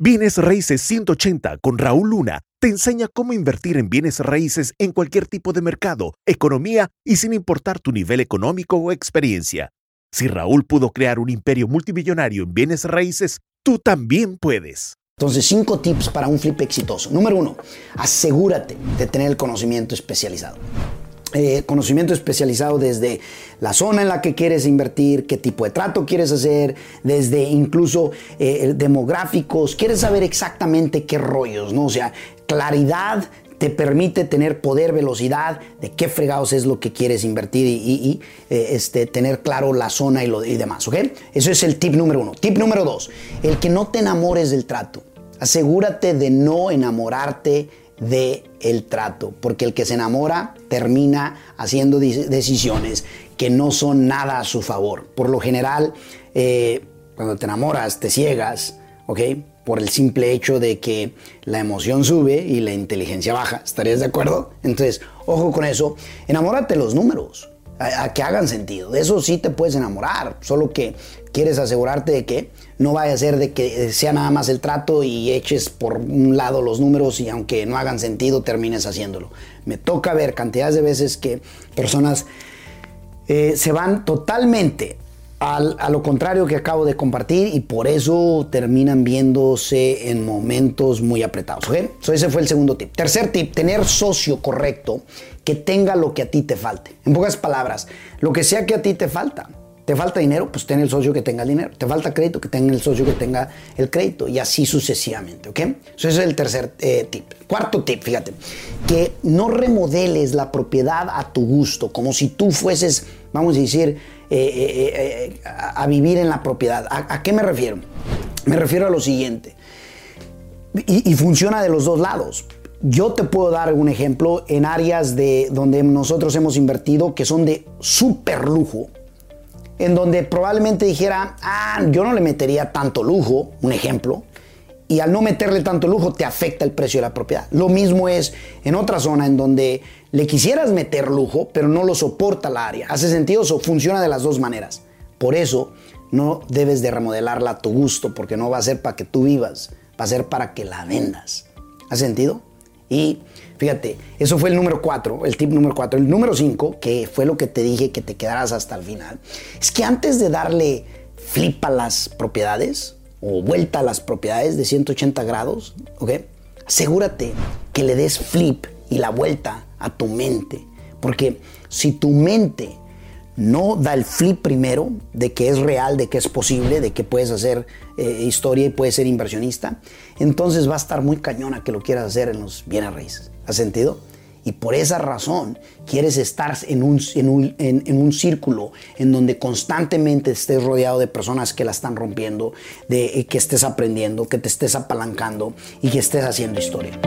Bienes Raíces 180 con Raúl Luna te enseña cómo invertir en bienes raíces en cualquier tipo de mercado, economía y sin importar tu nivel económico o experiencia. Si Raúl pudo crear un imperio multimillonario en bienes raíces, tú también puedes. Entonces, cinco tips para un flip exitoso. Número uno, asegúrate de tener el conocimiento especializado. Eh, conocimiento especializado desde la zona en la que quieres invertir, qué tipo de trato quieres hacer, desde incluso eh, demográficos, quieres saber exactamente qué rollos, ¿no? O sea, claridad te permite tener poder, velocidad, de qué fregados es lo que quieres invertir y, eh, este, tener claro la zona y, lo, y demás, ¿ok? Eso es el tip número uno. Tip número dos, el que no te enamores del trato. Asegúrate de no enamorarte de el trato, porque el que se enamora termina haciendo decisiones que no son nada a su favor. Por lo general, eh, cuando te enamoras, te ciegas, ¿ok? Por el simple hecho de que la emoción sube y la inteligencia baja. ¿Estarías de acuerdo? Entonces, ojo con eso. Enamórate los números, a que hagan sentido. De eso sí te puedes enamorar, solo que quieres asegurarte de que no vaya a ser de que sea nada más el trato y eches por un lado los números y aunque no hagan sentido termines haciéndolo. Me toca ver cantidades de veces que personas eh, se van totalmente a lo contrario que acabo de compartir y por eso terminan viéndose en momentos muy apretados. ¿okay? ese fue el segundo tip. Tercer tip, tener socio correcto que tenga lo que a ti te falte. En pocas palabras, lo que sea que a ti te falta te falta dinero, pues ten el socio que tenga el dinero. Te falta crédito, que tenga el socio que tenga el crédito. Y así sucesivamente, ¿ok? Eso es el tercer eh, tip. Cuarto tip, fíjate. Que no remodeles la propiedad a tu gusto, como si tú fueses, vamos a decir, eh, eh, a, vivir en la propiedad. ¿A, qué me refiero? Me refiero a lo siguiente. Y, funciona de los dos lados. Yo te puedo dar un ejemplo en áreas de donde nosotros hemos invertido que son de súper lujo en donde probablemente dijera, ah, yo no le metería tanto lujo, un ejemplo, y al no meterle tanto lujo te afecta el precio de la propiedad. Lo mismo es en otra zona en donde le quisieras meter lujo, pero no lo soporta la área. ¿Hace sentido? Eso funciona de las dos maneras. Por eso no debes de remodelarla a tu gusto, porque no va a ser para que tú vivas, va a ser para que la vendas. ¿Hace sentido? Y fíjate, eso fue el número 4, el tip número 4. El número 5, que fue lo que te dije que te quedaras hasta el final, es que antes de darle flip a las propiedades o vuelta a las propiedades de 180 grados, ¿ok? Asegúrate que le des flip y la vuelta a tu mente. Porque si tu mente no da el flip primero de que es real, de que es posible, de que puedes hacer eh, historia y puedes ser inversionista, entonces va a estar muy cañona que lo quieras hacer en los bienes raíces. ¿Ha sentido? Y por esa razón quieres estar en un, en, un, círculo en donde constantemente estés rodeado de personas que la están rompiendo, de eh, que estés aprendiendo, que te estés apalancando y que estés haciendo historia.